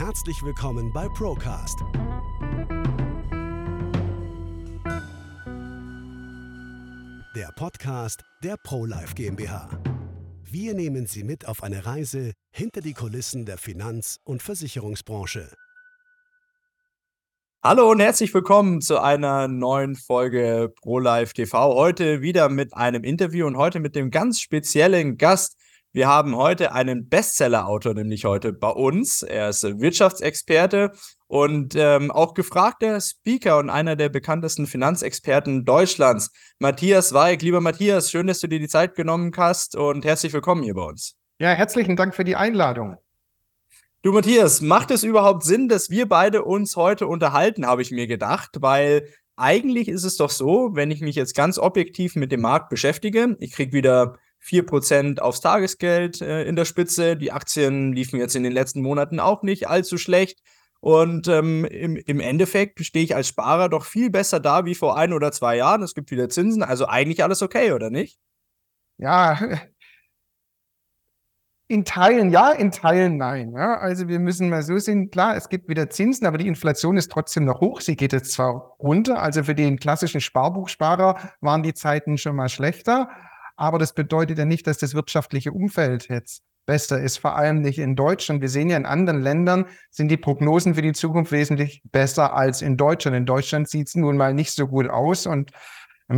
Herzlich willkommen bei Procast. Der Podcast der ProLife GmbH. Wir nehmen Sie mit auf eine Reise hinter die Kulissen der Finanz- und Versicherungsbranche. Hallo und herzlich willkommen zu einer neuen Folge ProLife TV. Heute wieder mit einem Interview und heute mit dem ganz speziellen Gast. Wir haben heute einen Bestseller-Autor, nämlich heute bei uns. Er ist Wirtschaftsexperte und ähm, auch gefragter Speaker und einer der bekanntesten Finanzexperten Deutschlands. Matthias Weig. Lieber Matthias, schön, dass du dir die Zeit genommen hast und herzlich willkommen hier bei uns. Ja, herzlichen Dank für die Einladung. Du Matthias, macht es überhaupt Sinn, dass wir beide uns heute unterhalten, habe ich mir gedacht, weil eigentlich ist es doch so, wenn ich mich jetzt ganz objektiv mit dem Markt beschäftige, ich kriege wieder 4% aufs Tagesgeld äh, in der Spitze. Die Aktien liefen jetzt in den letzten Monaten auch nicht allzu schlecht. Und ähm, im, im Endeffekt stehe ich als Sparer doch viel besser da wie vor ein oder zwei Jahren. Es gibt wieder Zinsen, also eigentlich alles okay, oder nicht? Ja, in Teilen ja, in Teilen nein. Ja, also wir müssen mal so sehen, klar, es gibt wieder Zinsen, aber die Inflation ist trotzdem noch hoch. Sie geht jetzt zwar runter, also für den klassischen Sparbuchsparer waren die Zeiten schon mal schlechter. Aber das bedeutet ja nicht, dass das wirtschaftliche Umfeld jetzt besser ist, vor allem nicht in Deutschland. Wir sehen ja in anderen Ländern sind die Prognosen für die Zukunft wesentlich besser als in Deutschland. In Deutschland sieht es nun mal nicht so gut aus und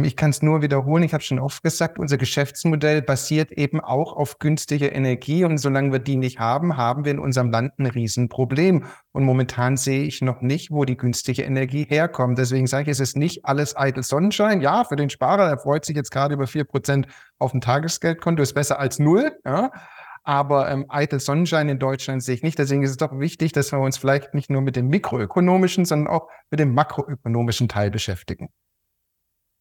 ich kann es nur wiederholen, ich habe schon oft gesagt, unser Geschäftsmodell basiert eben auch auf günstiger Energie und solange wir die nicht haben, haben wir in unserem Land ein Riesenproblem. Und momentan sehe ich noch nicht, wo die günstige Energie herkommt. Deswegen sage ich, es ist nicht alles eitel Sonnenschein. Ja, für den Sparer, der freut sich jetzt gerade über vier Prozent auf dem Tagesgeldkonto, ist besser als null. Ja. Aber ähm, eitel Sonnenschein in Deutschland sehe ich nicht. Deswegen ist es doch wichtig, dass wir uns vielleicht nicht nur mit dem mikroökonomischen, sondern auch mit dem makroökonomischen Teil beschäftigen.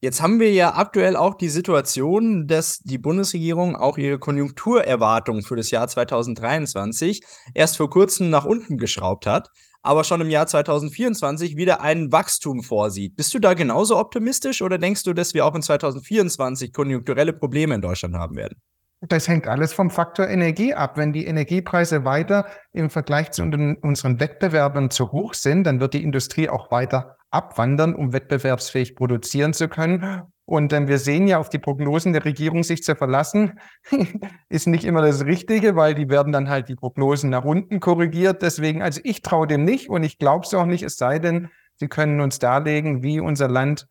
Jetzt haben wir ja aktuell auch die Situation, dass die Bundesregierung auch ihre Konjunkturerwartung für das Jahr 2023 erst vor kurzem nach unten geschraubt hat, aber schon im Jahr 2024 wieder ein Wachstum vorsieht. Bist du da genauso optimistisch oder denkst du, dass wir auch in 2024 konjunkturelle Probleme in Deutschland haben werden? Das hängt alles vom Faktor Energie ab. Wenn die Energiepreise weiter im Vergleich zu unseren Wettbewerbern zu hoch sind, dann wird die Industrie auch weiter abwandern, um wettbewerbsfähig produzieren zu können. Und ähm, wir sehen ja auf die Prognosen der Regierung sich zu verlassen, ist nicht immer das Richtige, weil die werden dann halt die Prognosen nach unten korrigiert. Deswegen, also ich traue dem nicht und ich glaube es auch nicht, es sei denn, sie können uns darlegen, wie unser Land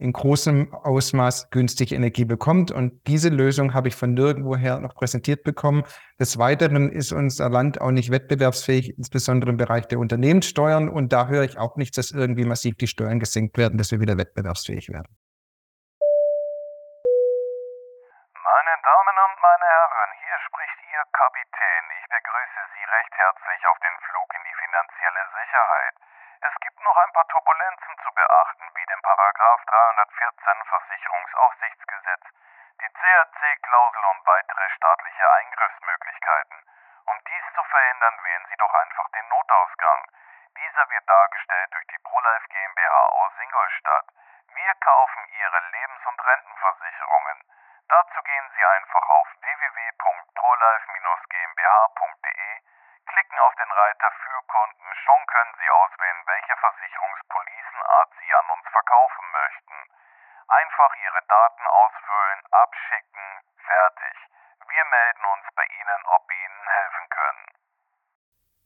in großem Ausmaß günstige Energie bekommt. Und diese Lösung habe ich von nirgendwoher noch präsentiert bekommen. Des Weiteren ist unser Land auch nicht wettbewerbsfähig, insbesondere im Bereich der Unternehmenssteuern. Und da höre ich auch nicht, dass irgendwie massiv die Steuern gesenkt werden, dass wir wieder wettbewerbsfähig werden. Meine Damen und meine Herren, hier spricht Ihr Kapitän. Ich begrüße Sie recht herzlich auf den Flug in die finanzielle Sicherheit. Es gibt noch ein paar Turbulenzen zu beachten, wie den Paragraph 314 Versicherungsaufsichtsgesetz, die CRC-Klausel und weitere staatliche Eingriffsmöglichkeiten. Um dies zu verhindern, wählen Sie doch einfach den Notausgang. Dieser wird dargestellt durch die ProLife GmbH aus Ingolstadt. Wir kaufen Ihre Lebens- und Rentenversicherungen. Dazu gehen Sie einfach auf www.prolife-gmbh.de klicken auf den Reiter für Kunden. Schon können Sie Versicherungspolicenart Sie an uns verkaufen möchten. Einfach Ihre Daten ausfüllen, abschicken, fertig. Wir melden uns bei Ihnen, ob wir Ihnen helfen können.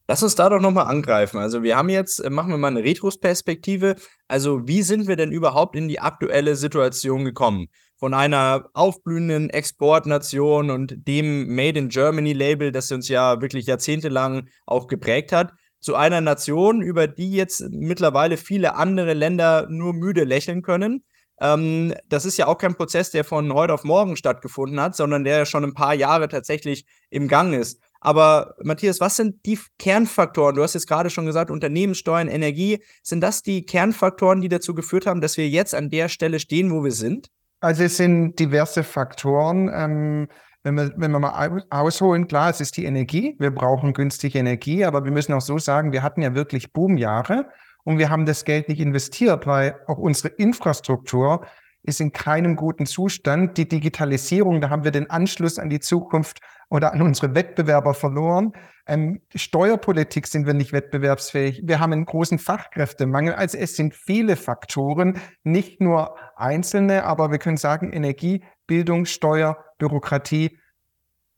Lass uns da doch nochmal angreifen. Also wir haben jetzt, äh, machen wir mal eine Retrospektive. Also wie sind wir denn überhaupt in die aktuelle Situation gekommen? Von einer aufblühenden Exportnation und dem Made in Germany Label, das uns ja wirklich jahrzehntelang auch geprägt hat, zu einer Nation, über die jetzt mittlerweile viele andere Länder nur müde lächeln können. Ähm, das ist ja auch kein Prozess, der von heute auf morgen stattgefunden hat, sondern der schon ein paar Jahre tatsächlich im Gang ist. Aber Matthias, was sind die Kernfaktoren? Du hast jetzt gerade schon gesagt, Unternehmenssteuern, Energie. Sind das die Kernfaktoren, die dazu geführt haben, dass wir jetzt an der Stelle stehen, wo wir sind? Also es sind diverse Faktoren. Ähm, wenn, wir, wenn wir mal ausholen, klar, es ist die Energie. Wir brauchen günstige Energie, aber wir müssen auch so sagen, wir hatten ja wirklich Boomjahre und wir haben das Geld nicht investiert, weil auch unsere Infrastruktur ist in keinem guten Zustand. Die Digitalisierung, da haben wir den Anschluss an die Zukunft oder an unsere Wettbewerber verloren. Ähm, Steuerpolitik sind wir nicht wettbewerbsfähig. Wir haben einen großen Fachkräftemangel. Also es sind viele Faktoren, nicht nur einzelne, aber wir können sagen Energie, Bildung, Steuer, Bürokratie.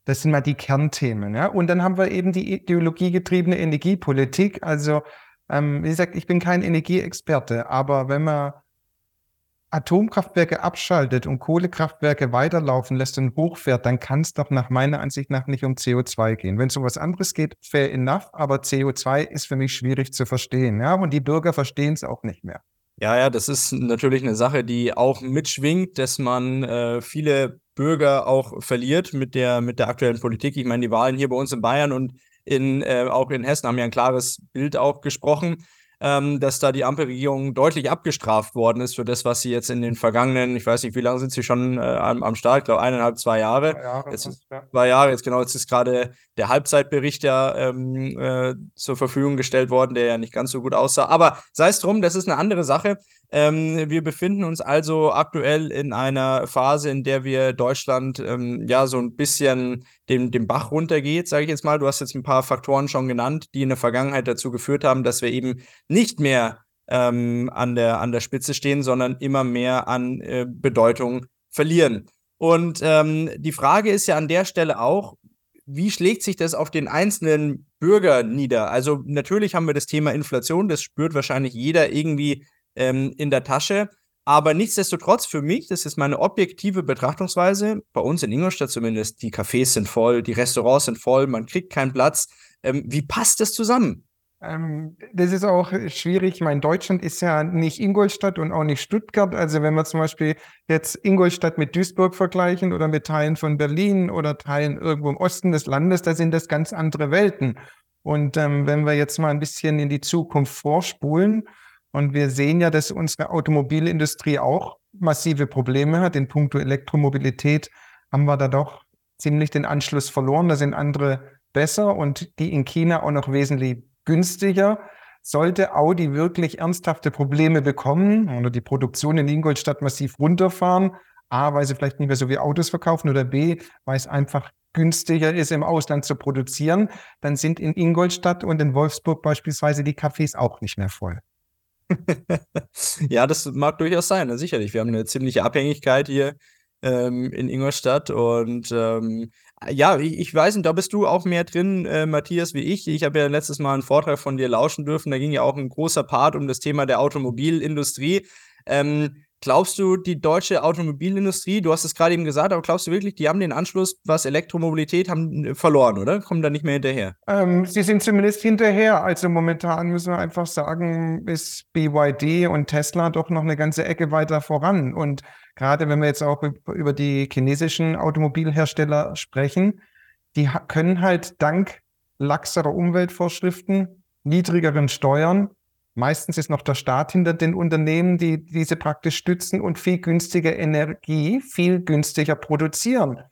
Das sind mal die Kernthemen. Ja? Und dann haben wir eben die ideologiegetriebene Energiepolitik. Also ähm, wie gesagt, ich bin kein Energieexperte, aber wenn man Atomkraftwerke abschaltet und Kohlekraftwerke weiterlaufen lässt und hochfährt, dann kann es doch nach meiner Ansicht nach nicht um CO2 gehen. Wenn es um was anderes geht, fair enough, aber CO2 ist für mich schwierig zu verstehen. Ja? Und die Bürger verstehen es auch nicht mehr. Ja, ja, das ist natürlich eine Sache, die auch mitschwingt, dass man äh, viele Bürger auch verliert mit der, mit der aktuellen Politik. Ich meine, die Wahlen hier bei uns in Bayern und in, äh, auch in Hessen haben ja ein klares Bild auch gesprochen ähm, dass da die Ampelregierung deutlich abgestraft worden ist für das, was sie jetzt in den vergangenen, ich weiß nicht, wie lange sind sie schon äh, am, am Start, ich glaube eineinhalb, zwei Jahre. Zwei Jahre, jetzt, ist, ja. zwei Jahre, jetzt genau, jetzt ist gerade der Halbzeitbericht ja ähm, äh, zur Verfügung gestellt worden, der ja nicht ganz so gut aussah. Aber sei es drum, das ist eine andere Sache. Ähm, wir befinden uns also aktuell in einer Phase, in der wir Deutschland ähm, ja so ein bisschen den, den Bach runtergeht, sage ich jetzt mal. Du hast jetzt ein paar Faktoren schon genannt, die in der Vergangenheit dazu geführt haben, dass wir eben nicht mehr ähm, an, der, an der Spitze stehen, sondern immer mehr an äh, Bedeutung verlieren. Und ähm, die Frage ist ja an der Stelle auch, wie schlägt sich das auf den einzelnen Bürger nieder? Also natürlich haben wir das Thema Inflation, das spürt wahrscheinlich jeder irgendwie ähm, in der Tasche. Aber nichtsdestotrotz, für mich, das ist meine objektive Betrachtungsweise, bei uns in Ingolstadt zumindest, die Cafés sind voll, die Restaurants sind voll, man kriegt keinen Platz. Ähm, wie passt das zusammen? Ähm, das ist auch schwierig. Ich meine, Deutschland ist ja nicht Ingolstadt und auch nicht Stuttgart. Also wenn wir zum Beispiel jetzt Ingolstadt mit Duisburg vergleichen oder mit Teilen von Berlin oder Teilen irgendwo im Osten des Landes, da sind das ganz andere Welten. Und ähm, wenn wir jetzt mal ein bisschen in die Zukunft vorspulen, und wir sehen ja, dass unsere Automobilindustrie auch massive Probleme hat. In puncto Elektromobilität haben wir da doch ziemlich den Anschluss verloren. Da sind andere besser und die in China auch noch wesentlich günstiger. Sollte Audi wirklich ernsthafte Probleme bekommen oder die Produktion in Ingolstadt massiv runterfahren, A, weil sie vielleicht nicht mehr so wie Autos verkaufen oder B, weil es einfach günstiger ist, im Ausland zu produzieren, dann sind in Ingolstadt und in Wolfsburg beispielsweise die Cafés auch nicht mehr voll. ja, das mag durchaus sein, ne, sicherlich. Wir haben eine ziemliche Abhängigkeit hier ähm, in Ingolstadt und ähm, ja, ich, ich, weiß nicht, da bist du auch mehr drin, äh, Matthias, wie ich. Ich habe ja letztes Mal einen Vortrag von dir lauschen dürfen, da ging ja auch ein großer Part um das Thema der Automobilindustrie. Ähm, Glaubst du, die deutsche Automobilindustrie, du hast es gerade eben gesagt, aber glaubst du wirklich, die haben den Anschluss, was Elektromobilität haben, äh, verloren, oder? Kommen da nicht mehr hinterher? Ähm, sie sind zumindest hinterher. Also momentan müssen wir einfach sagen, ist BYD und Tesla doch noch eine ganze Ecke weiter voran. Und gerade wenn wir jetzt auch über die chinesischen Automobilhersteller sprechen, die können halt dank laxerer Umweltvorschriften, niedrigeren Steuern Meistens ist noch der Staat hinter den Unternehmen, die diese praktisch stützen und viel günstiger Energie, viel günstiger produzieren.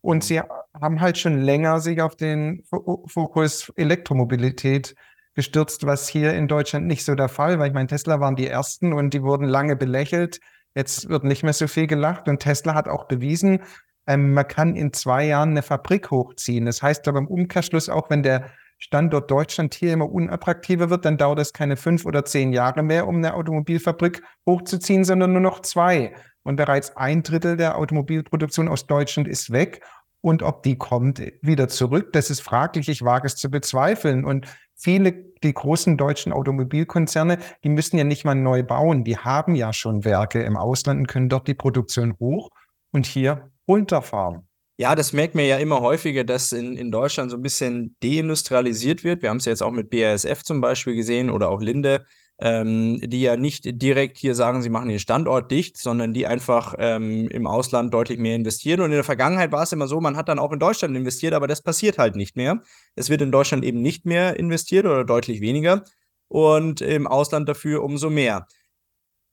Und sie haben halt schon länger sich auf den Fokus Elektromobilität gestürzt, was hier in Deutschland nicht so der Fall war. Ich meine, Tesla waren die ersten und die wurden lange belächelt. Jetzt wird nicht mehr so viel gelacht und Tesla hat auch bewiesen, ähm, man kann in zwei Jahren eine Fabrik hochziehen. Das heißt aber im Umkehrschluss auch, wenn der Standort Deutschland hier immer unattraktiver wird, dann dauert es keine fünf oder zehn Jahre mehr, um eine Automobilfabrik hochzuziehen, sondern nur noch zwei. Und bereits ein Drittel der Automobilproduktion aus Deutschland ist weg. Und ob die kommt wieder zurück, das ist fraglich. Ich wage es zu bezweifeln. Und viele, die großen deutschen Automobilkonzerne, die müssen ja nicht mal neu bauen. Die haben ja schon Werke im Ausland und können dort die Produktion hoch und hier runterfahren. Ja, das merkt man ja immer häufiger, dass in, in Deutschland so ein bisschen deindustrialisiert wird. Wir haben es ja jetzt auch mit BASF zum Beispiel gesehen oder auch Linde, ähm, die ja nicht direkt hier sagen, sie machen den Standort dicht, sondern die einfach ähm, im Ausland deutlich mehr investieren. Und in der Vergangenheit war es immer so, man hat dann auch in Deutschland investiert, aber das passiert halt nicht mehr. Es wird in Deutschland eben nicht mehr investiert oder deutlich weniger und im Ausland dafür umso mehr.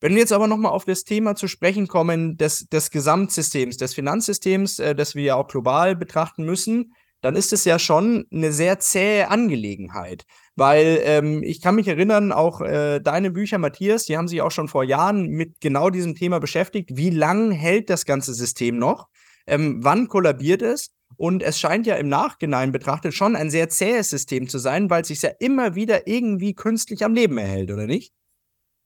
Wenn wir jetzt aber nochmal auf das Thema zu sprechen kommen, des, des Gesamtsystems, des Finanzsystems, äh, das wir ja auch global betrachten müssen, dann ist es ja schon eine sehr zähe Angelegenheit. Weil ähm, ich kann mich erinnern, auch äh, deine Bücher, Matthias, die haben sich auch schon vor Jahren mit genau diesem Thema beschäftigt. Wie lang hält das ganze System noch? Ähm, wann kollabiert es? Und es scheint ja im Nachhinein betrachtet schon ein sehr zähes System zu sein, weil es sich ja immer wieder irgendwie künstlich am Leben erhält, oder nicht?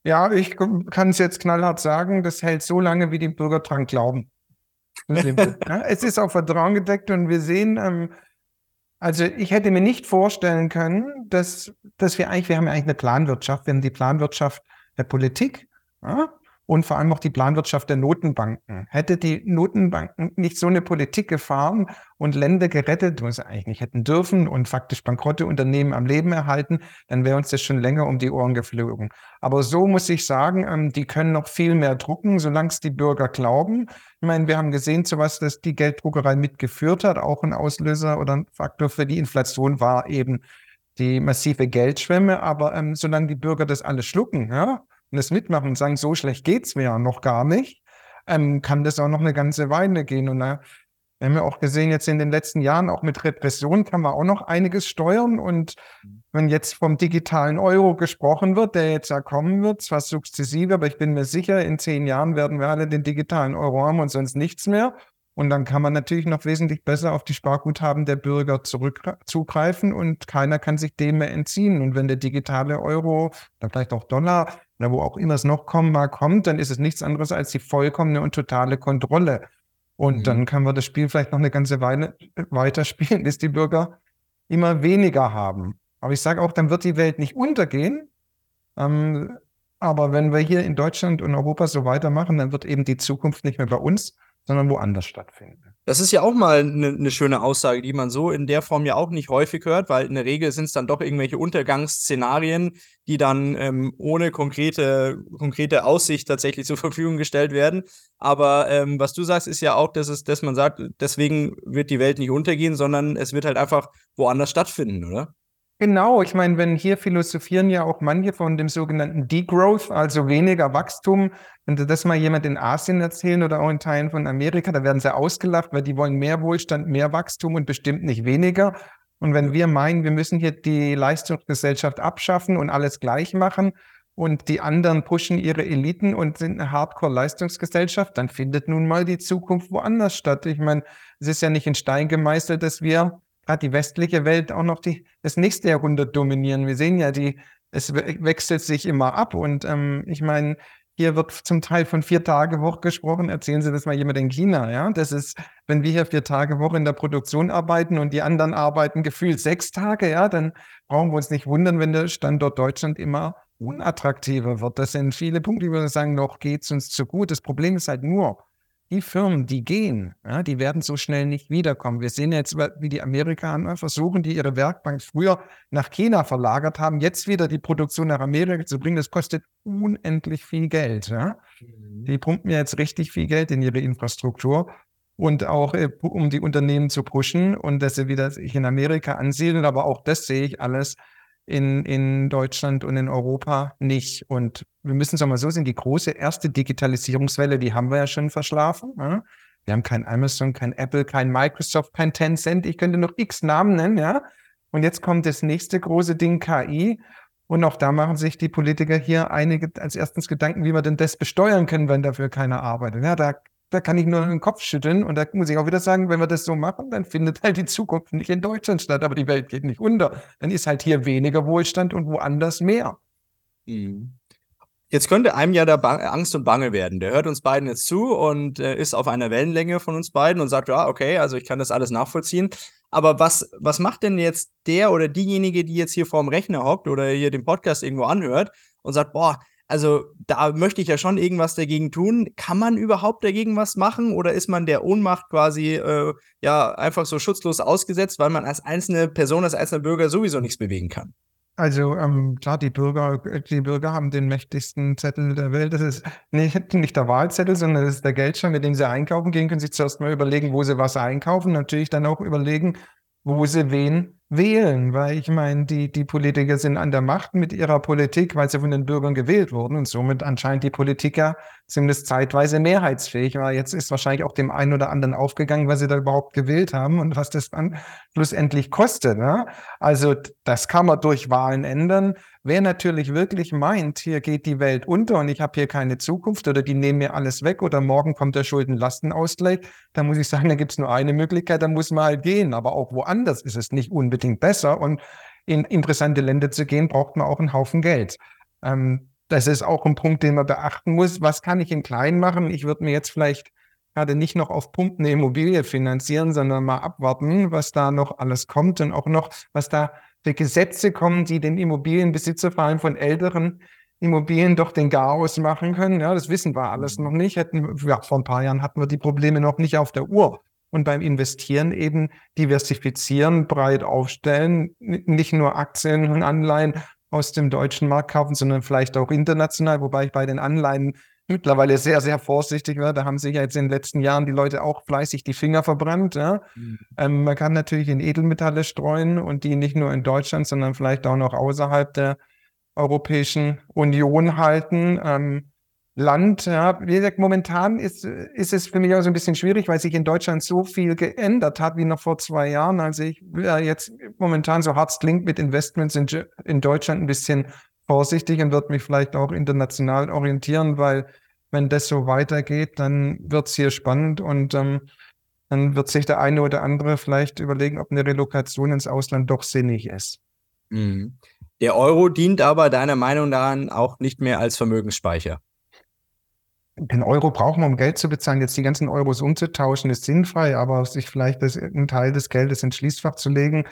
Ja, ich kann es jetzt knallhart sagen, das hält so lange, wie die Bürger dran glauben. ja, es ist auf Vertrauen gedeckt und wir sehen, ähm, also ich hätte mir nicht vorstellen können, dass, dass wir eigentlich, wir haben ja eigentlich eine Planwirtschaft, wir haben die Planwirtschaft der Politik, ja, und vor allem auch die Planwirtschaft der Notenbanken. Hätte die Notenbanken nicht so eine Politik gefahren und Länder gerettet, wo sie eigentlich nicht hätten dürfen und faktisch bankrotte Unternehmen am Leben erhalten, dann wäre uns das schon länger um die Ohren geflogen. Aber so muss ich sagen, ähm, die können noch viel mehr drucken, solange es die Bürger glauben. Ich meine, wir haben gesehen, zu was das die Gelddruckerei mitgeführt hat. Auch ein Auslöser oder ein Faktor für die Inflation war eben die massive Geldschwemme. Aber ähm, solange die Bürger das alles schlucken, ja, und das mitmachen und sagen, so schlecht geht es mir ja noch gar nicht, ähm, kann das auch noch eine ganze Weile gehen. Und da wir haben ja auch gesehen, jetzt in den letzten Jahren, auch mit Repression kann man auch noch einiges steuern. Und wenn jetzt vom digitalen Euro gesprochen wird, der jetzt ja kommen wird, zwar sukzessive, aber ich bin mir sicher, in zehn Jahren werden wir alle den digitalen Euro haben und sonst nichts mehr. Und dann kann man natürlich noch wesentlich besser auf die Sparguthaben der Bürger zurückzugreifen und keiner kann sich dem mehr entziehen. Und wenn der digitale Euro, dann vielleicht auch Dollar oder wo auch immer es noch kommen mag, kommt, dann ist es nichts anderes als die vollkommene und totale Kontrolle. Und mhm. dann können wir das Spiel vielleicht noch eine ganze Weile weiterspielen, bis die Bürger immer weniger haben. Aber ich sage auch, dann wird die Welt nicht untergehen. Ähm, aber wenn wir hier in Deutschland und Europa so weitermachen, dann wird eben die Zukunft nicht mehr bei uns, sondern woanders stattfinden. Das ist ja auch mal eine ne schöne Aussage, die man so in der Form ja auch nicht häufig hört, weil in der Regel sind es dann doch irgendwelche Untergangsszenarien, die dann ähm, ohne konkrete, konkrete Aussicht tatsächlich zur Verfügung gestellt werden. Aber ähm, was du sagst, ist ja auch, dass, es, dass man sagt, deswegen wird die Welt nicht untergehen, sondern es wird halt einfach woanders stattfinden, oder? Genau, ich meine, wenn hier philosophieren ja auch manche von dem sogenannten Degrowth, also weniger Wachstum. Wenn du das mal jemand in Asien erzählen oder auch in Teilen von Amerika, da werden sie ausgelacht, weil die wollen mehr Wohlstand, mehr Wachstum und bestimmt nicht weniger. Und wenn wir meinen, wir müssen hier die Leistungsgesellschaft abschaffen und alles gleich machen und die anderen pushen ihre Eliten und sind eine Hardcore-Leistungsgesellschaft, dann findet nun mal die Zukunft woanders statt. Ich meine, es ist ja nicht in Stein gemeißelt, dass wir gerade die westliche Welt auch noch die, das nächste Jahrhundert dominieren. Wir sehen ja, die, es wechselt sich immer ab. Und ähm, ich meine, hier wird zum Teil von vier Tage Woche gesprochen. Erzählen Sie das mal jemand in China, ja? Das ist, wenn wir hier vier Tage Woche in der Produktion arbeiten und die anderen arbeiten gefühlt sechs Tage, ja, dann brauchen wir uns nicht wundern, wenn der Standort Deutschland immer unattraktiver wird. Das sind viele Punkte, die wir sagen, noch geht es uns zu gut. Das Problem ist halt nur, die Firmen, die gehen, ja, die werden so schnell nicht wiederkommen. Wir sehen jetzt, wie die Amerikaner versuchen, die ihre Werkbank früher nach China verlagert haben, jetzt wieder die Produktion nach Amerika zu bringen. Das kostet unendlich viel Geld. Ja. Mhm. Die pumpen jetzt richtig viel Geld in ihre Infrastruktur und auch äh, um die Unternehmen zu pushen und dass sie wieder sich in Amerika ansiedeln. Aber auch das sehe ich alles in, in Deutschland und in Europa nicht. Und wir müssen es auch mal so sehen, die große erste Digitalisierungswelle, die haben wir ja schon verschlafen. Ja? Wir haben kein Amazon, kein Apple, kein Microsoft, kein Tencent. Ich könnte noch x Namen nennen, ja. Und jetzt kommt das nächste große Ding, KI. Und auch da machen sich die Politiker hier einige als erstens Gedanken, wie wir denn das besteuern können, wenn dafür keiner arbeitet. Ja, da da kann ich nur den Kopf schütteln. Und da muss ich auch wieder sagen, wenn wir das so machen, dann findet halt die Zukunft nicht in Deutschland statt, aber die Welt geht nicht unter. Dann ist halt hier weniger Wohlstand und woanders mehr. Mhm. Jetzt könnte einem ja da Angst und Bange werden. Der hört uns beiden jetzt zu und äh, ist auf einer Wellenlänge von uns beiden und sagt, ja, okay, also ich kann das alles nachvollziehen. Aber was, was macht denn jetzt der oder diejenige, die jetzt hier vorm Rechner hockt oder hier den Podcast irgendwo anhört und sagt, boah, also da möchte ich ja schon irgendwas dagegen tun. Kann man überhaupt dagegen was machen oder ist man der Ohnmacht quasi äh, ja einfach so schutzlos ausgesetzt, weil man als einzelne Person, als einzelner Bürger sowieso nichts bewegen kann? Also ähm, klar, die Bürger, die Bürger haben den mächtigsten Zettel der Welt. Das ist nicht, nicht der Wahlzettel, sondern das ist der Geldschein, mit dem sie einkaufen gehen. Können sich zuerst mal überlegen, wo sie was einkaufen. Natürlich dann auch überlegen, wo sie wen wählen, weil ich meine, die, die Politiker sind an der Macht mit ihrer Politik, weil sie von den Bürgern gewählt wurden und somit anscheinend die Politiker zumindest zeitweise mehrheitsfähig war. Jetzt ist wahrscheinlich auch dem einen oder anderen aufgegangen, was sie da überhaupt gewählt haben und was das dann schlussendlich kostet. Ne? Also das kann man durch Wahlen ändern. Wer natürlich wirklich meint, hier geht die Welt unter und ich habe hier keine Zukunft oder die nehmen mir alles weg oder morgen kommt der Schuldenlastenausgleich, dann muss ich sagen, da gibt es nur eine Möglichkeit, da muss man halt gehen. Aber auch woanders ist es nicht unbedingt besser. Und in interessante Länder zu gehen, braucht man auch einen Haufen Geld. Ähm, das ist auch ein Punkt, den man beachten muss. Was kann ich in klein machen? Ich würde mir jetzt vielleicht gerade nicht noch auf Pump eine Immobilie finanzieren, sondern mal abwarten, was da noch alles kommt und auch noch, was da für Gesetze kommen, die den Immobilienbesitzer, vor allem von älteren Immobilien, doch den Garaus machen können. Ja, das wissen wir alles noch nicht. Hätten, ja, vor ein paar Jahren hatten wir die Probleme noch nicht auf der Uhr. Und beim Investieren eben diversifizieren, breit aufstellen, nicht nur Aktien und Anleihen aus dem deutschen Markt kaufen, sondern vielleicht auch international, wobei ich bei den Anleihen mittlerweile sehr, sehr vorsichtig war. Da haben sich ja jetzt in den letzten Jahren die Leute auch fleißig die Finger verbrannt. Ja? Mhm. Ähm, man kann natürlich in Edelmetalle streuen und die nicht nur in Deutschland, sondern vielleicht auch noch außerhalb der Europäischen Union halten. Ähm, Land, ja, wie gesagt, momentan ist, ist es für mich auch so ein bisschen schwierig, weil sich in Deutschland so viel geändert hat wie noch vor zwei Jahren. Also ich ja jetzt momentan so hart klingt mit Investments in, in Deutschland ein bisschen vorsichtig und wird mich vielleicht auch international orientieren, weil wenn das so weitergeht, dann wird es hier spannend und ähm, dann wird sich der eine oder andere vielleicht überlegen, ob eine Relokation ins Ausland doch sinnig ist. Mhm. Der Euro dient aber deiner Meinung nach auch nicht mehr als Vermögensspeicher. Den Euro brauchen wir, um Geld zu bezahlen. Jetzt die ganzen Euros umzutauschen, ist sinnfrei, aber sich vielleicht das, einen Teil des Geldes ins Schließfach zu legen,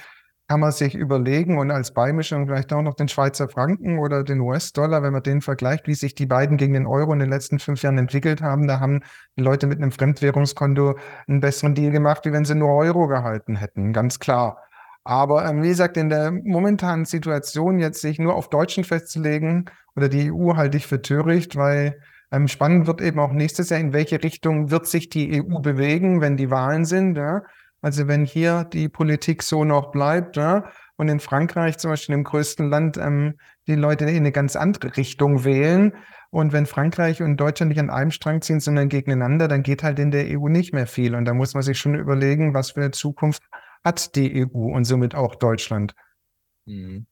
kann man sich überlegen und als Beimischung vielleicht auch noch den Schweizer Franken oder den US-Dollar, wenn man den vergleicht, wie sich die beiden gegen den Euro in den letzten fünf Jahren entwickelt haben. Da haben die Leute mit einem Fremdwährungskonto einen besseren Deal gemacht, wie wenn sie nur Euro gehalten hätten, ganz klar. Aber ähm, wie gesagt, in der momentanen Situation jetzt sich nur auf Deutschen festzulegen oder die EU halte ich für töricht, weil ähm, spannend wird eben auch nächstes Jahr, in welche Richtung wird sich die EU bewegen, wenn die Wahlen sind. Ja? Also wenn hier die Politik so noch bleibt ja, und in Frankreich zum Beispiel im größten Land ähm, die Leute in eine ganz andere Richtung wählen und wenn Frankreich und Deutschland nicht an einem Strang ziehen, sondern gegeneinander, dann geht halt in der EU nicht mehr viel. Und da muss man sich schon überlegen, was für eine Zukunft hat die EU und somit auch Deutschland. Mhm.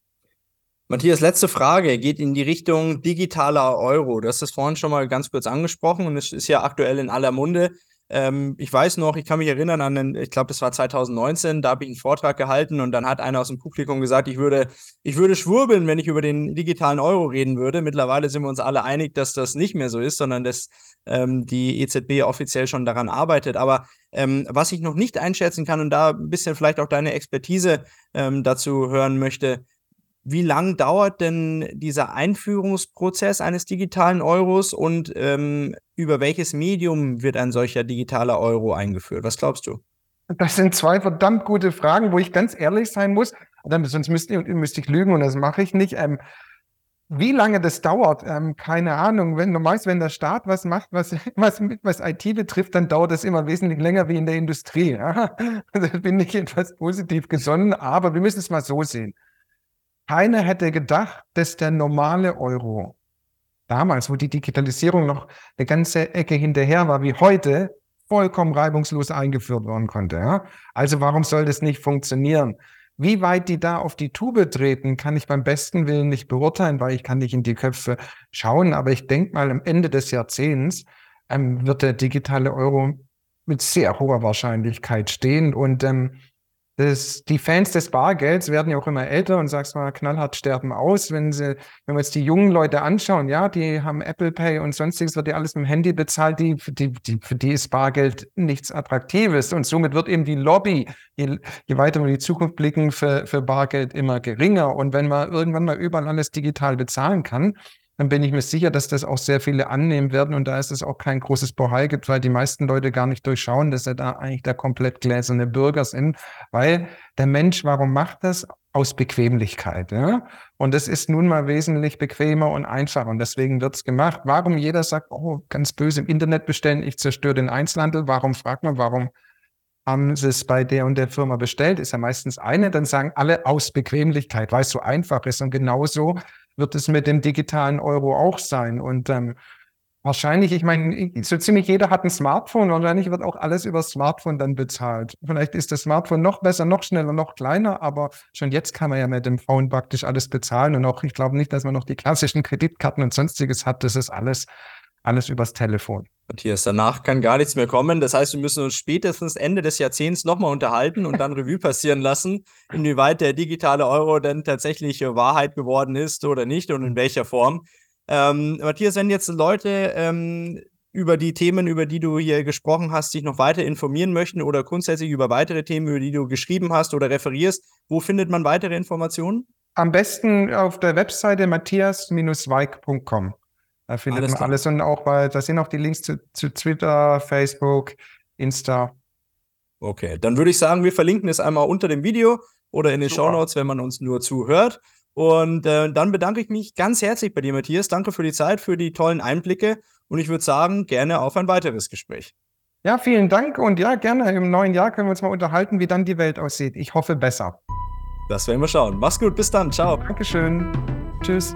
Matthias, letzte Frage geht in die Richtung digitaler Euro. Du hast das vorhin schon mal ganz kurz angesprochen und es ist ja aktuell in aller Munde. Ähm, ich weiß noch, ich kann mich erinnern an den, ich glaube, das war 2019, da habe ich einen Vortrag gehalten und dann hat einer aus dem Publikum gesagt, ich würde, ich würde schwurbeln, wenn ich über den digitalen Euro reden würde. Mittlerweile sind wir uns alle einig, dass das nicht mehr so ist, sondern dass ähm, die EZB offiziell schon daran arbeitet. Aber ähm, was ich noch nicht einschätzen kann und da ein bisschen vielleicht auch deine Expertise ähm, dazu hören möchte, wie lang dauert denn dieser Einführungsprozess eines digitalen Euros und ähm, über welches Medium wird ein solcher digitaler Euro eingeführt? Was glaubst du? Das sind zwei verdammt gute Fragen, wo ich ganz ehrlich sein muss. sonst müsste, müsste ich lügen und das mache ich nicht. Ähm, wie lange das dauert, ähm, keine Ahnung. Wenn du meinst, wenn der Staat was macht, was, was, was IT betrifft, dann dauert das immer wesentlich länger wie in der Industrie. Ja? Also bin ich etwas positiv gesonnen, aber wir müssen es mal so sehen. Keiner hätte gedacht, dass der normale Euro damals, wo die Digitalisierung noch eine ganze Ecke hinterher war, wie heute, vollkommen reibungslos eingeführt werden konnte. Ja? Also warum soll das nicht funktionieren? Wie weit die da auf die Tube treten, kann ich beim besten Willen nicht beurteilen, weil ich kann nicht in die Köpfe schauen. Aber ich denke mal, am Ende des Jahrzehnts ähm, wird der digitale Euro mit sehr hoher Wahrscheinlichkeit stehen. Und ähm, das, die Fans des Bargelds werden ja auch immer älter und sagst mal, knallhart sterben aus. Wenn sie, wenn wir jetzt die jungen Leute anschauen, ja, die haben Apple Pay und sonstiges, wird ja alles mit dem Handy bezahlt, die, die, die, für die ist Bargeld nichts Attraktives. Und somit wird eben die Lobby, je, je weiter wir in die Zukunft blicken, für, für Bargeld immer geringer. Und wenn man irgendwann mal überall alles digital bezahlen kann, dann bin ich mir sicher, dass das auch sehr viele annehmen werden und da ist es auch kein großes Bohai gibt, weil die meisten Leute gar nicht durchschauen, dass sie da eigentlich der komplett gläserne Bürger sind, weil der Mensch, warum macht das? Aus Bequemlichkeit. Ja? Und es ist nun mal wesentlich bequemer und einfacher und deswegen wird es gemacht. Warum jeder sagt, oh, ganz böse im Internet bestellen, ich zerstöre den Einzelhandel, warum fragt man, warum haben sie es bei der und der Firma bestellt, ist ja meistens eine, dann sagen alle aus Bequemlichkeit, weil es so einfach ist. Und genauso wird es mit dem digitalen Euro auch sein. Und ähm, wahrscheinlich, ich meine, so ziemlich jeder hat ein Smartphone, wahrscheinlich wird auch alles über Smartphone dann bezahlt. Vielleicht ist das Smartphone noch besser, noch schneller, noch kleiner, aber schon jetzt kann man ja mit dem Phone praktisch alles bezahlen. Und auch, ich glaube nicht, dass man noch die klassischen Kreditkarten und sonstiges hat. Das ist alles, alles übers Telefon. Matthias, danach kann gar nichts mehr kommen. Das heißt, wir müssen uns spätestens Ende des Jahrzehnts nochmal unterhalten und dann Revue passieren lassen, inwieweit der digitale Euro denn tatsächlich Wahrheit geworden ist oder nicht und in welcher Form. Ähm, Matthias, wenn jetzt Leute ähm, über die Themen, über die du hier gesprochen hast, sich noch weiter informieren möchten oder grundsätzlich über weitere Themen, über die du geschrieben hast oder referierst, wo findet man weitere Informationen? Am besten auf der Webseite matthias-weig.com. Da findet alles man alles und auch, weil da sind auch die Links zu, zu Twitter, Facebook, Insta. Okay, dann würde ich sagen, wir verlinken es einmal unter dem Video oder in den Show Notes, wenn man uns nur zuhört. Und äh, dann bedanke ich mich ganz herzlich bei dir, Matthias. Danke für die Zeit, für die tollen Einblicke. Und ich würde sagen, gerne auf ein weiteres Gespräch. Ja, vielen Dank. Und ja, gerne im neuen Jahr können wir uns mal unterhalten, wie dann die Welt aussieht. Ich hoffe besser. Das werden wir schauen. Mach's gut. Bis dann. Ciao. Dankeschön. Tschüss.